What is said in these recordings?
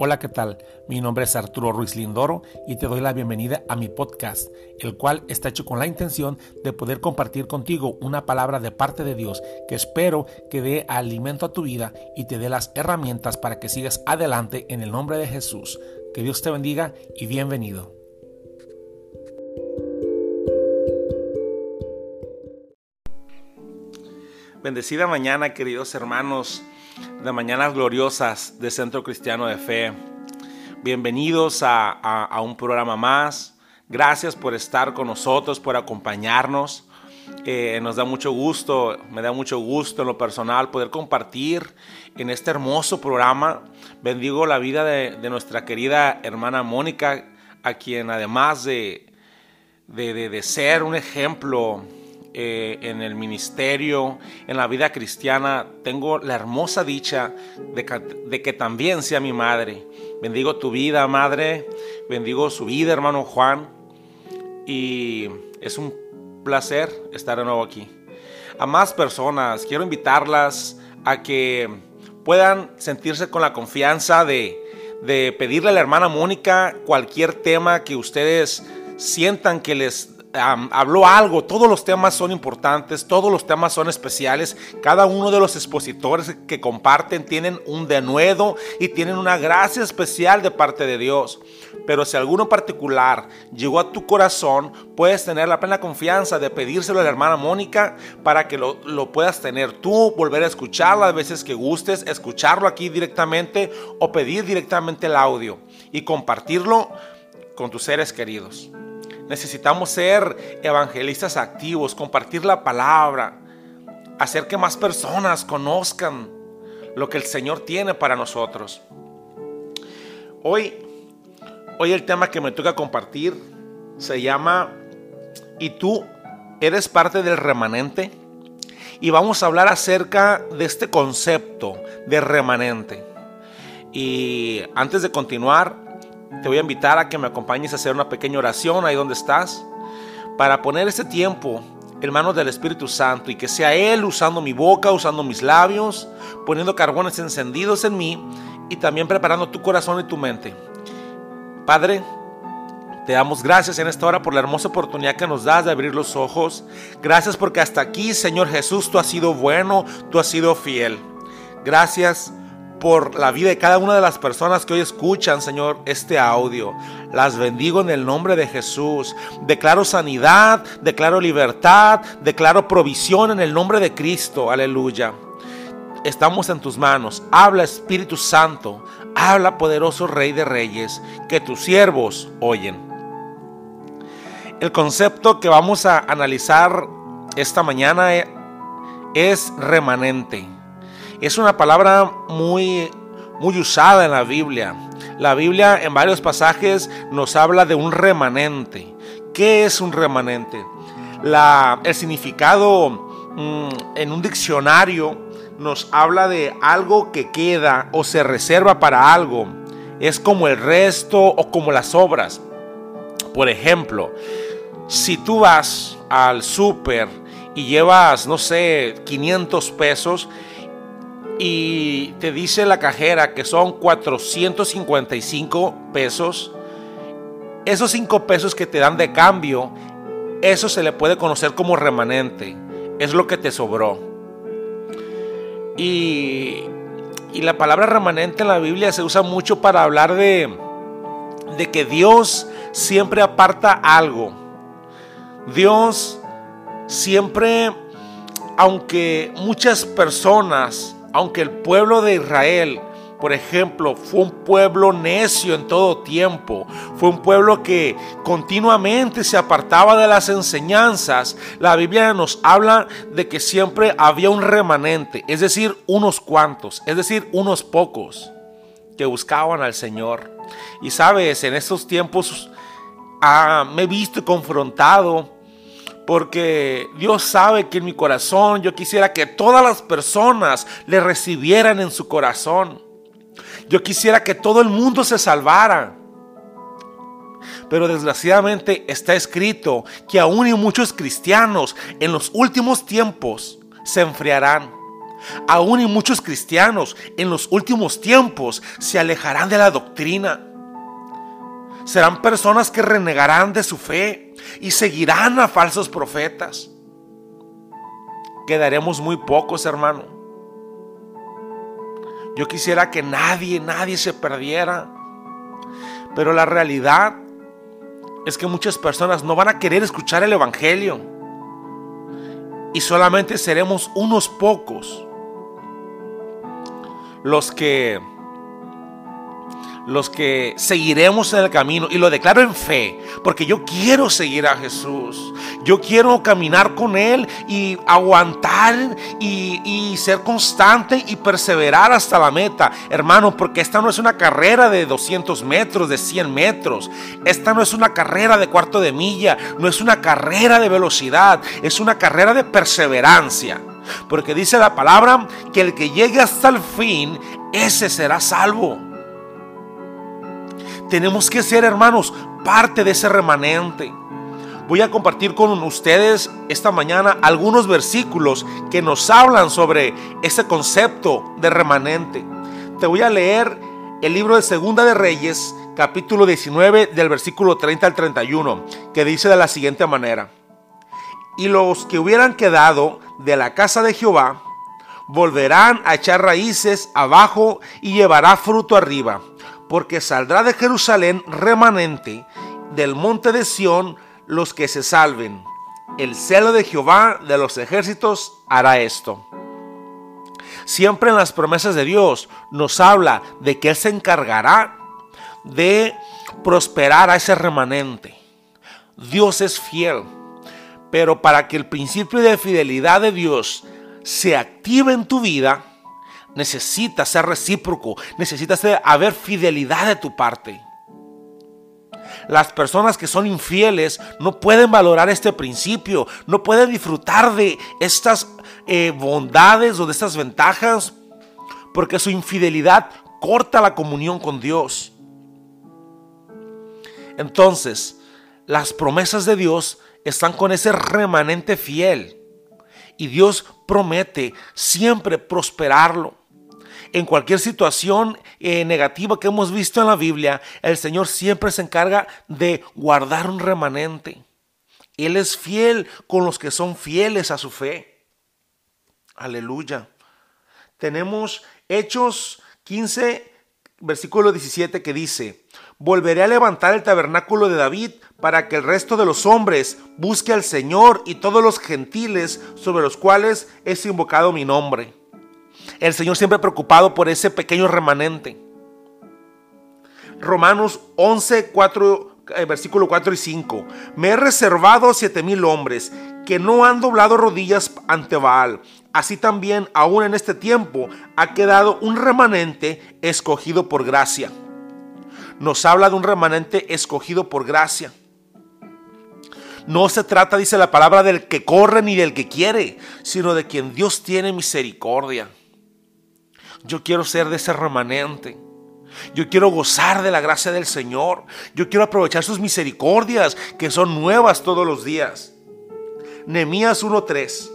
Hola, ¿qué tal? Mi nombre es Arturo Ruiz Lindoro y te doy la bienvenida a mi podcast, el cual está hecho con la intención de poder compartir contigo una palabra de parte de Dios que espero que dé alimento a tu vida y te dé las herramientas para que sigas adelante en el nombre de Jesús. Que Dios te bendiga y bienvenido. Bendecida mañana, queridos hermanos de Mañanas Gloriosas de Centro Cristiano de Fe. Bienvenidos a, un programa más. Gracias por estar con nosotros, por acompañarnos. Eh, nos da mucho gusto, me da mucho gusto en lo personal poder compartir en este hermoso programa. Bendigo la vida de, nuestra querida hermana Mónica, a quien además de, de, de ser un ejemplo eh, en el ministerio, en la vida cristiana, tengo la hermosa dicha de que, también sea mi madre. Bendigo tu vida, madre. Bendigo su vida, hermano Juan. Y es un placer estar de nuevo aquí. A más personas, quiero invitarlas a que puedan sentirse con la confianza de, de pedirle a la hermana Mónica cualquier tema que ustedes sientan que les habló algo, todos los temas son importantes, todos los temas son especiales, cada uno de los expositores que comparten tienen un denuedo y tienen una gracia especial de parte de Dios. Pero si alguno particular llegó a tu corazón, puedes tener la plena confianza de pedírselo a la hermana Mónica para que lo, lo puedas tener tú, volver a escucharlo a veces que gustes, escucharlo aquí directamente o pedir directamente el audio y compartirlo con tus seres queridos. Necesitamos ser evangelistas activos, compartir la palabra, hacer que más personas conozcan lo que el Señor tiene para nosotros. Hoy, hoy el tema que me toca compartir se llama ¿Y tú eres parte del remanente? Y vamos a hablar acerca de este concepto de remanente. Y antes de continuar, te voy a invitar a que me acompañes a hacer una pequeña oración ahí donde estás, para poner este tiempo en manos del Espíritu Santo y que sea Él usando mi boca, usando mis labios, poniendo carbones encendidos en mí y también preparando tu corazón y tu mente. Padre, te damos gracias en esta hora por la hermosa oportunidad que nos das de abrir los ojos. Gracias porque hasta aquí, Señor Jesús, tú has sido bueno, tú has sido fiel. Gracias por la vida de cada una de las personas que hoy escuchan, Señor, este audio. Las bendigo en el nombre de Jesús. Declaro sanidad, declaro libertad, declaro provisión en el nombre de Cristo. Aleluya. Estamos en tus manos. Habla Espíritu Santo. Habla poderoso Rey de Reyes, que tus siervos oyen. El concepto que vamos a analizar esta mañana es remanente. Es una palabra muy, muy usada en la Biblia. La Biblia en varios pasajes nos habla de un remanente. ¿Qué es un remanente? La, el significado mm, en un diccionario nos habla de algo que queda o se reserva para algo. Es como el resto o como las obras. Por ejemplo, si tú vas al súper y llevas, no sé, 500 pesos, y te dice la cajera que son 455 pesos, esos 5 pesos que te dan de cambio, eso se le puede conocer como remanente, es lo que te sobró. Y, y la palabra remanente en la Biblia se usa mucho para hablar de, de que Dios siempre aparta algo. Dios siempre, aunque muchas personas aunque el pueblo de Israel, por ejemplo, fue un pueblo necio en todo tiempo, fue un pueblo que continuamente se apartaba de las enseñanzas, la Biblia nos habla de que siempre había un remanente, es decir, unos cuantos, es decir, unos pocos que buscaban al Señor. Y sabes, en estos tiempos ah, me he visto confrontado porque Dios sabe que en mi corazón yo quisiera que todas las personas le recibieran en su corazón. Yo quisiera que todo el mundo se salvara. Pero desgraciadamente está escrito que aún y muchos cristianos en los últimos tiempos se enfriarán. Aún y muchos cristianos en los últimos tiempos se alejarán de la doctrina. Serán personas que renegarán de su fe y seguirán a falsos profetas. Quedaremos muy pocos, hermano. Yo quisiera que nadie, nadie se perdiera. Pero la realidad es que muchas personas no van a querer escuchar el Evangelio. Y solamente seremos unos pocos los que los que seguiremos en el camino y lo declaro en fe, porque yo quiero seguir a Jesús. Yo quiero caminar con Él y aguantar y, ser constante y perseverar hasta la meta, hermano, porque esta no es una carrera de 200 metros, de 100 metros. Esta no es una carrera de cuarto de milla, no es una carrera de velocidad, es una carrera de perseverancia. Porque dice la palabra que el que llegue hasta el fin, ese será salvo. Tenemos que ser, hermanos, parte de ese remanente. Voy a compartir con ustedes esta mañana algunos versículos que nos hablan sobre ese concepto de remanente. Te voy a leer el libro de Segunda de Reyes, capítulo 19, del versículo 30 al 31, que dice de la siguiente manera. Y los que hubieran quedado de la casa de Jehová volverán a echar raíces abajo y llevará fruto arriba, porque saldrá de Jerusalén remanente del monte de Sión los que se salven. El celo de Jehová de los ejércitos hará esto. Siempre en las promesas de Dios nos habla de que Él se encargará de prosperar a ese remanente. Dios es fiel. Pero para que el principio de fidelidad de Dios se active en tu vida, necesita ser recíproco, necesita haber fidelidad de tu parte. Las personas que son infieles no pueden valorar este principio, no pueden disfrutar de estas eh, bondades o de estas ventajas, porque su infidelidad corta la comunión con Dios. Entonces, las promesas de Dios están con ese remanente fiel. Y Dios promete siempre prosperarlo. En cualquier situación eh, negativa que hemos visto en la Biblia, el Señor siempre se encarga de guardar un remanente. Él es fiel con los que son fieles a su fe. Aleluya. Tenemos Hechos 15, versículo 17 que dice, volveré a levantar el tabernáculo de David para que el resto de los hombres busque al Señor y todos los gentiles sobre los cuales es invocado mi nombre. El Señor siempre preocupado por ese pequeño remanente. Romanos 11, 4, eh, versículo 4 y 5. Me he reservado siete mil hombres que no han doblado rodillas ante Baal. Así también, aún en este tiempo, ha quedado un remanente escogido por gracia. Nos habla de un remanente escogido por gracia. No se trata, dice la palabra, del que corre ni del que quiere, sino de quien Dios tiene misericordia. Yo quiero ser de ese remanente. Yo quiero gozar de la gracia del Señor. Yo quiero aprovechar sus misericordias que son nuevas todos los días. Nehemías 1:3.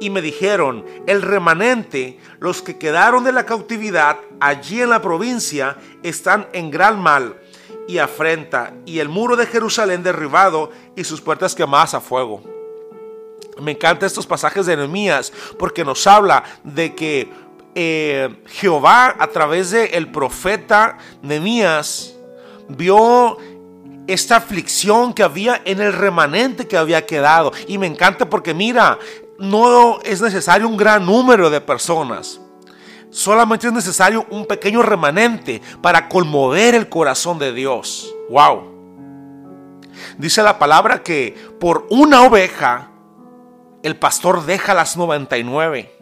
Y me dijeron, el remanente, los que quedaron de la cautividad allí en la provincia, están en gran mal y afrenta, y el muro de Jerusalén derribado y sus puertas quemadas a fuego. Me encantan estos pasajes de Nehemías porque nos habla de que eh, Jehová a través del el profeta Nehemías vio esta aflicción que había en el remanente que había quedado. Y me encanta porque mira, no es necesario un gran número de personas. Solamente es necesario un pequeño remanente para conmover el corazón de Dios. Wow. Dice la palabra que por una oveja el pastor deja las 99.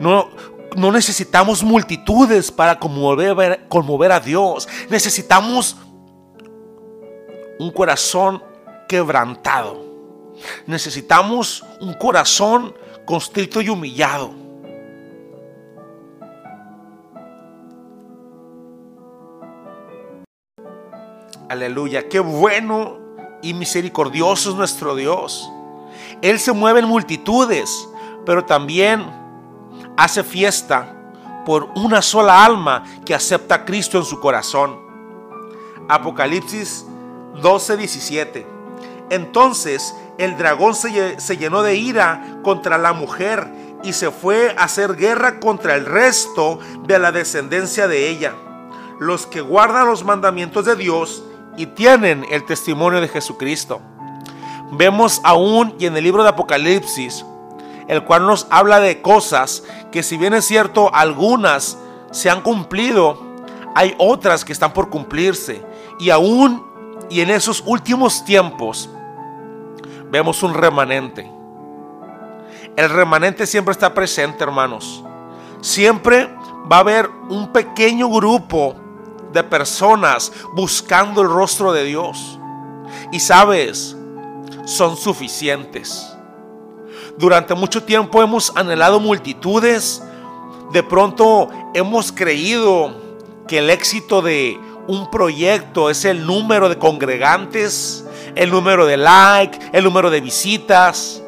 No, no necesitamos multitudes para conmover, conmover a Dios. Necesitamos un corazón quebrantado. Necesitamos un corazón constrito y humillado. Aleluya, qué bueno y misericordioso es nuestro Dios. Él se mueve en multitudes, pero también hace fiesta por una sola alma que acepta a Cristo en su corazón. Apocalipsis 12:17. Entonces el dragón se, llenó de ira contra la mujer y se fue a hacer guerra contra el resto de la descendencia de ella, los que guardan los mandamientos de Dios y tienen el testimonio de Jesucristo. Vemos aún y en el libro de Apocalipsis, el cual nos habla de cosas que si bien es cierto algunas se han cumplido, hay otras que están por cumplirse. Y aún y en esos últimos tiempos vemos un remanente. El remanente siempre está presente, hermanos. Siempre va a haber un pequeño grupo de personas buscando el rostro de Dios. Y sabes, son suficientes. Durante mucho tiempo hemos anhelado multitudes. De pronto hemos creído que el éxito de un proyecto es el número de congregantes, el número de likes, el número de visitas.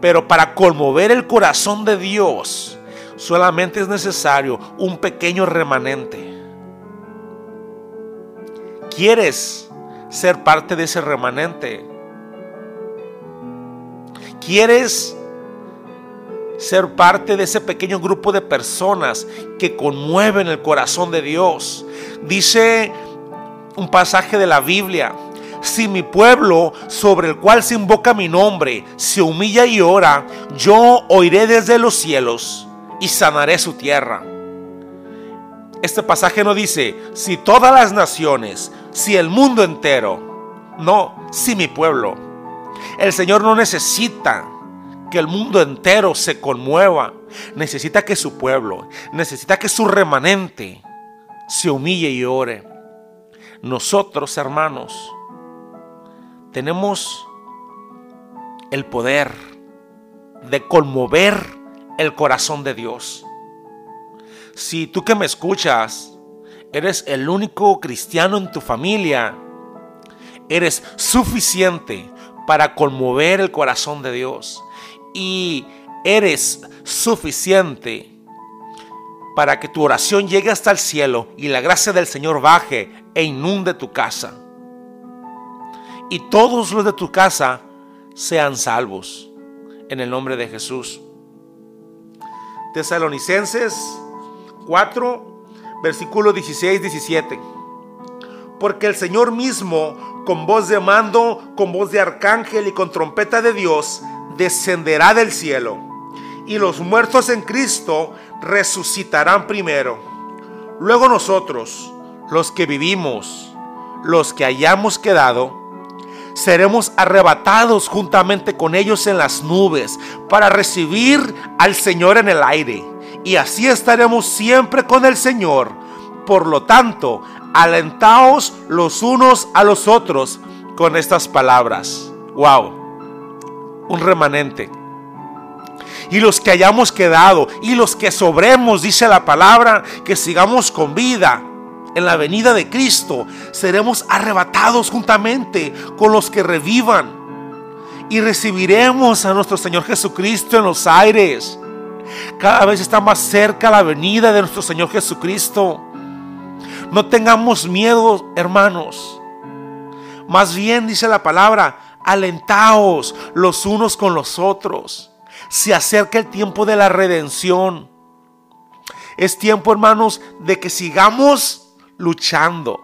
Pero para conmover el corazón de Dios, solamente es necesario un pequeño remanente. ¿Quieres ser parte de ese remanente? ¿Quieres ser parte de ese pequeño grupo de personas que conmueven el corazón de Dios? Dice un pasaje de la Biblia, si mi pueblo sobre el cual se invoca mi nombre se humilla y ora, yo oiré desde los cielos y sanaré su tierra. Este pasaje no dice, si todas las naciones, si el mundo entero, no, si mi pueblo. El Señor no necesita que el mundo entero se conmueva. Necesita que su pueblo, necesita que su remanente se humille y ore. Nosotros, hermanos, tenemos el poder de conmover el corazón de Dios. Si tú que me escuchas eres el único cristiano en tu familia, eres suficiente para conmover el corazón de Dios. Y eres suficiente para que tu oración llegue hasta el cielo y la gracia del Señor baje e inunde tu casa. Y todos los de tu casa sean salvos. En el nombre de Jesús. Tesalonicenses 4, versículo 16-17. Porque el Señor mismo, con voz de mando, con voz de arcángel y con trompeta de Dios, descenderá del cielo. Y los muertos en Cristo resucitarán primero. Luego nosotros, los que vivimos, los que hayamos quedado, seremos arrebatados juntamente con ellos en las nubes para recibir al Señor en el aire. Y así estaremos siempre con el Señor. Por lo tanto, alentaos los unos a los otros con estas palabras. Wow, un remanente. Y los que hayamos quedado y los que sobremos, dice la palabra, que sigamos con vida en la venida de Cristo, seremos arrebatados juntamente con los que revivan y recibiremos a nuestro Señor Jesucristo en los aires. Cada vez está más cerca la venida de nuestro Señor Jesucristo. No tengamos miedo, hermanos. Más bien dice la palabra, alentaos los unos con los otros. Se acerca el tiempo de la redención. Es tiempo, hermanos, de que sigamos luchando,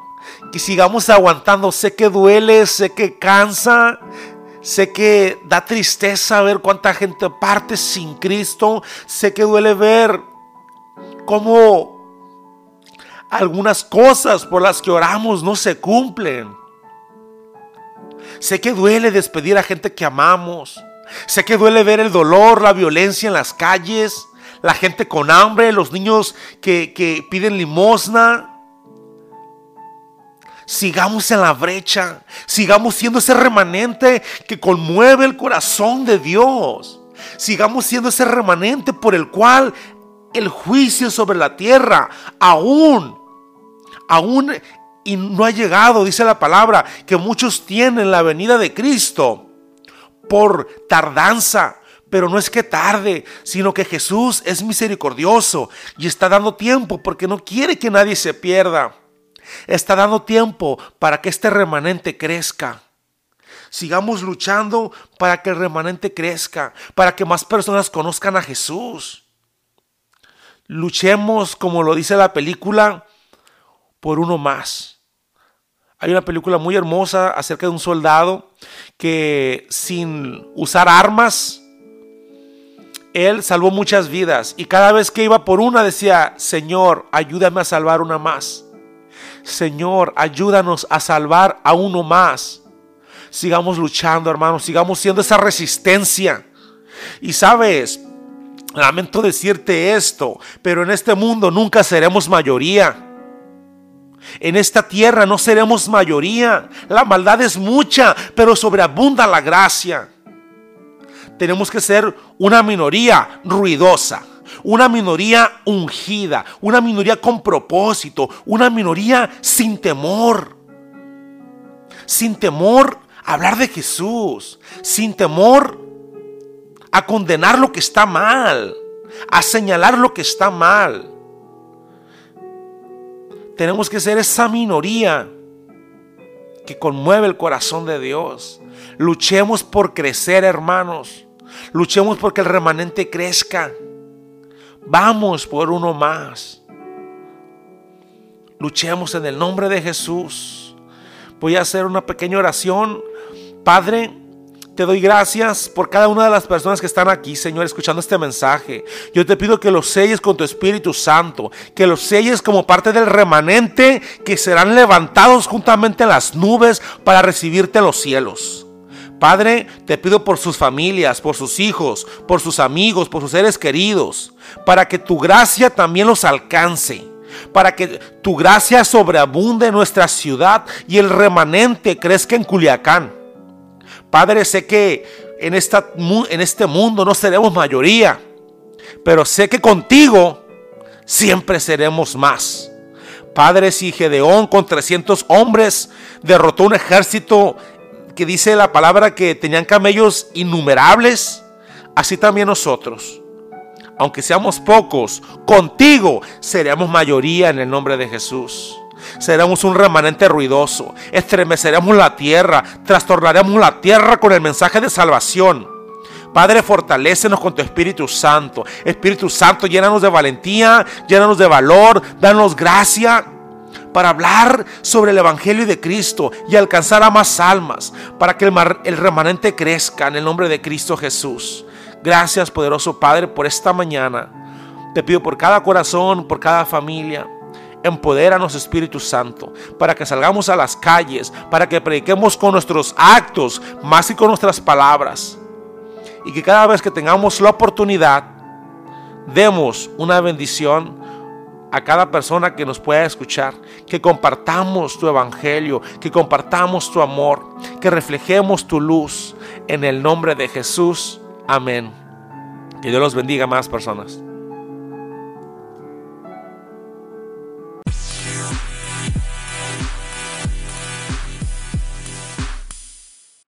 que sigamos aguantando. Sé que duele, sé que cansa, sé que da tristeza ver cuánta gente parte sin Cristo, sé que duele ver cómo algunas cosas por las que oramos no se cumplen. Sé que duele despedir a gente que amamos. Sé que duele ver el dolor, la violencia en las calles, la gente con hambre, los niños que, que piden limosna sigamos en la brecha, sigamos siendo ese remanente que conmueve el corazón de Dios, sigamos siendo ese remanente por el cual el juicio sobre la tierra aún, aún y no ha llegado, dice la palabra, que muchos tienen la venida de Cristo por tardanza, Pero no es que tarde, sino que Jesús es misericordioso y está dando tiempo porque no quiere que nadie se pierda. Está dando tiempo para que este remanente crezca. Sigamos luchando para que el remanente crezca, para que más personas conozcan a Jesús. Luchemos, como lo dice la película, por uno más. Hay una película muy hermosa acerca de un soldado que sin usar armas, él salvó muchas vidas y cada vez que iba por una decía, Señor, ayúdame a salvar una más. Señor, ayúdanos a salvar a uno más. Sigamos luchando, hermanos, sigamos siendo esa resistencia. Y sabes, lamento decirte esto, pero en este mundo nunca seremos mayoría. En esta tierra no seremos mayoría. La maldad es mucha, pero sobreabunda la gracia. Tenemos que ser una minoría ruidosa, una minoría ungida, una minoría con propósito, una minoría sin temor. Sin temor a hablar de Jesús, sin temor a condenar lo que está mal, a señalar lo que está mal. Tenemos que ser esa minoría que conmueve el corazón de Dios. Luchemos por crecer, hermanos. Luchemos porque el remanente crezca. Vamos por uno más. Luchemos en el nombre de Jesús. Voy a hacer una pequeña oración. Padre, te doy gracias por cada una de las personas que están aquí, Señor, escuchando este mensaje. Yo te pido que los selles con tu Espíritu Santo, que los selles como parte del remanente que serán levantados juntamente en las nubes para recibirte en los cielos. Padre, te pido por sus familias, por sus hijos, por sus amigos, por sus seres queridos, para que tu gracia también los alcance para que tu gracia sobreabunde en nuestra ciudad y el remanente crezca en Culiacán. Padre, sé que en, esta, en este mundo no seremos mayoría, pero sé que contigo siempre seremos más. Padre, si Gedeón con 300 hombres derrotó un ejército que dice la palabra que tenían camellos innumerables, así también nosotros, aunque seamos pocos, contigo seremos mayoría en el nombre de Jesús. Seremos un remanente ruidoso. Estremeceremos la tierra. Trastornaremos la tierra con el mensaje de salvación. Padre, fortalécenos con tu Espíritu Santo. Espíritu Santo, llénanos de valentía, llénanos de valor, danos gracia para hablar sobre el Evangelio de Cristo y alcanzar a más almas, para que el, el remanente crezca en el nombre de Cristo Jesús. Gracias, poderoso Padre, por esta mañana. Te pido por cada corazón, por cada familia. Empodéranos, Espíritu Santo, para que salgamos a las calles, para que prediquemos con nuestros actos, más que con nuestras palabras. Y que cada vez que tengamos la oportunidad, demos una bendición a cada persona que nos pueda escuchar, que compartamos tu evangelio, que compartamos tu amor, que reflejemos tu luz en el nombre de Jesús. Amén. Que Dios los bendiga más personas.